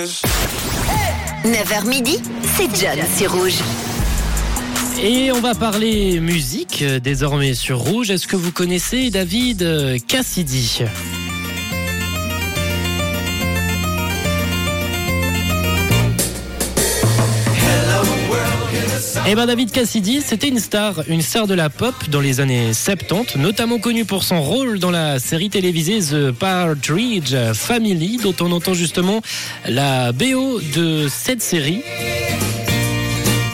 9h midi, c'est John sur Rouge. Et on va parler musique euh, désormais sur Rouge. Est-ce que vous connaissez David euh, Cassidy? Eh ben David Cassidy, c'était une star, une star de la pop dans les années 70, notamment connu pour son rôle dans la série télévisée The Partridge Family, dont on entend justement la BO de cette série.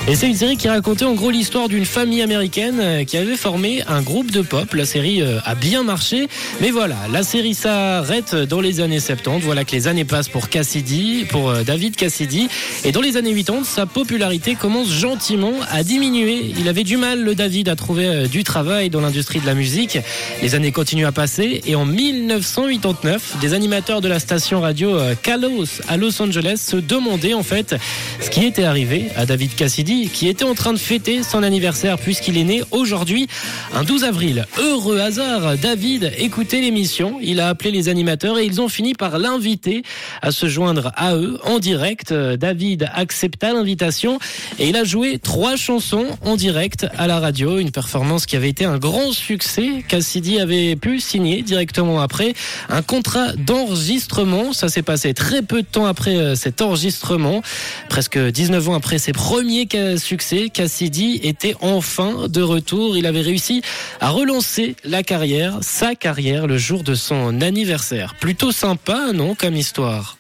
Et c'est une série qui racontait en gros l'histoire d'une famille américaine euh, qui avait formé un groupe de pop. La série euh, a bien marché, mais voilà, la série s'arrête dans les années 70. Voilà que les années passent pour Cassidy, pour euh, David Cassidy. Et dans les années 80, sa popularité commence gentiment à diminuer. Il avait du mal, le David, à trouver du travail dans l'industrie de la musique. Les années continuent à passer et en 1989, des animateurs de la station radio Kalos à Los Angeles se demandaient en fait ce qui était arrivé à David Cassidy qui était en train de fêter son anniversaire puisqu'il est né aujourd'hui, un 12 avril. Heureux hasard, David écoutait l'émission, il a appelé les animateurs et ils ont fini par l'inviter à se joindre à eux en direct. David accepta l'invitation et il a joué trois chansons en direct à la radio, une performance qui avait été un grand succès. Cassidy avait pu signer directement après un contrat d'enregistrement. Ça s'est passé très peu de temps après euh, cet enregistrement, presque 19 ans après ses premiers succès, Cassidy était enfin de retour. Il avait réussi à relancer la carrière, sa carrière, le jour de son anniversaire. Plutôt sympa, non, comme histoire?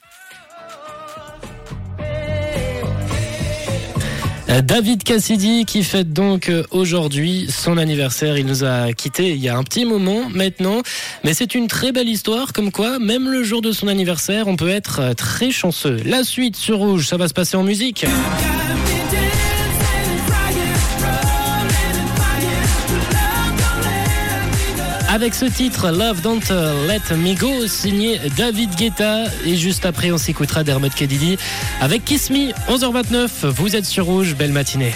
David Cassidy qui fête donc aujourd'hui son anniversaire. Il nous a quitté il y a un petit moment maintenant, mais c'est une très belle histoire comme quoi même le jour de son anniversaire on peut être très chanceux. La suite sur Rouge, ça va se passer en musique. Avec ce titre Love Don't Let Me Go signé David Guetta. Et juste après on s'écoutera Dermot Kedidi avec Kiss Me 11h29 vous êtes sur rouge. Belle matinée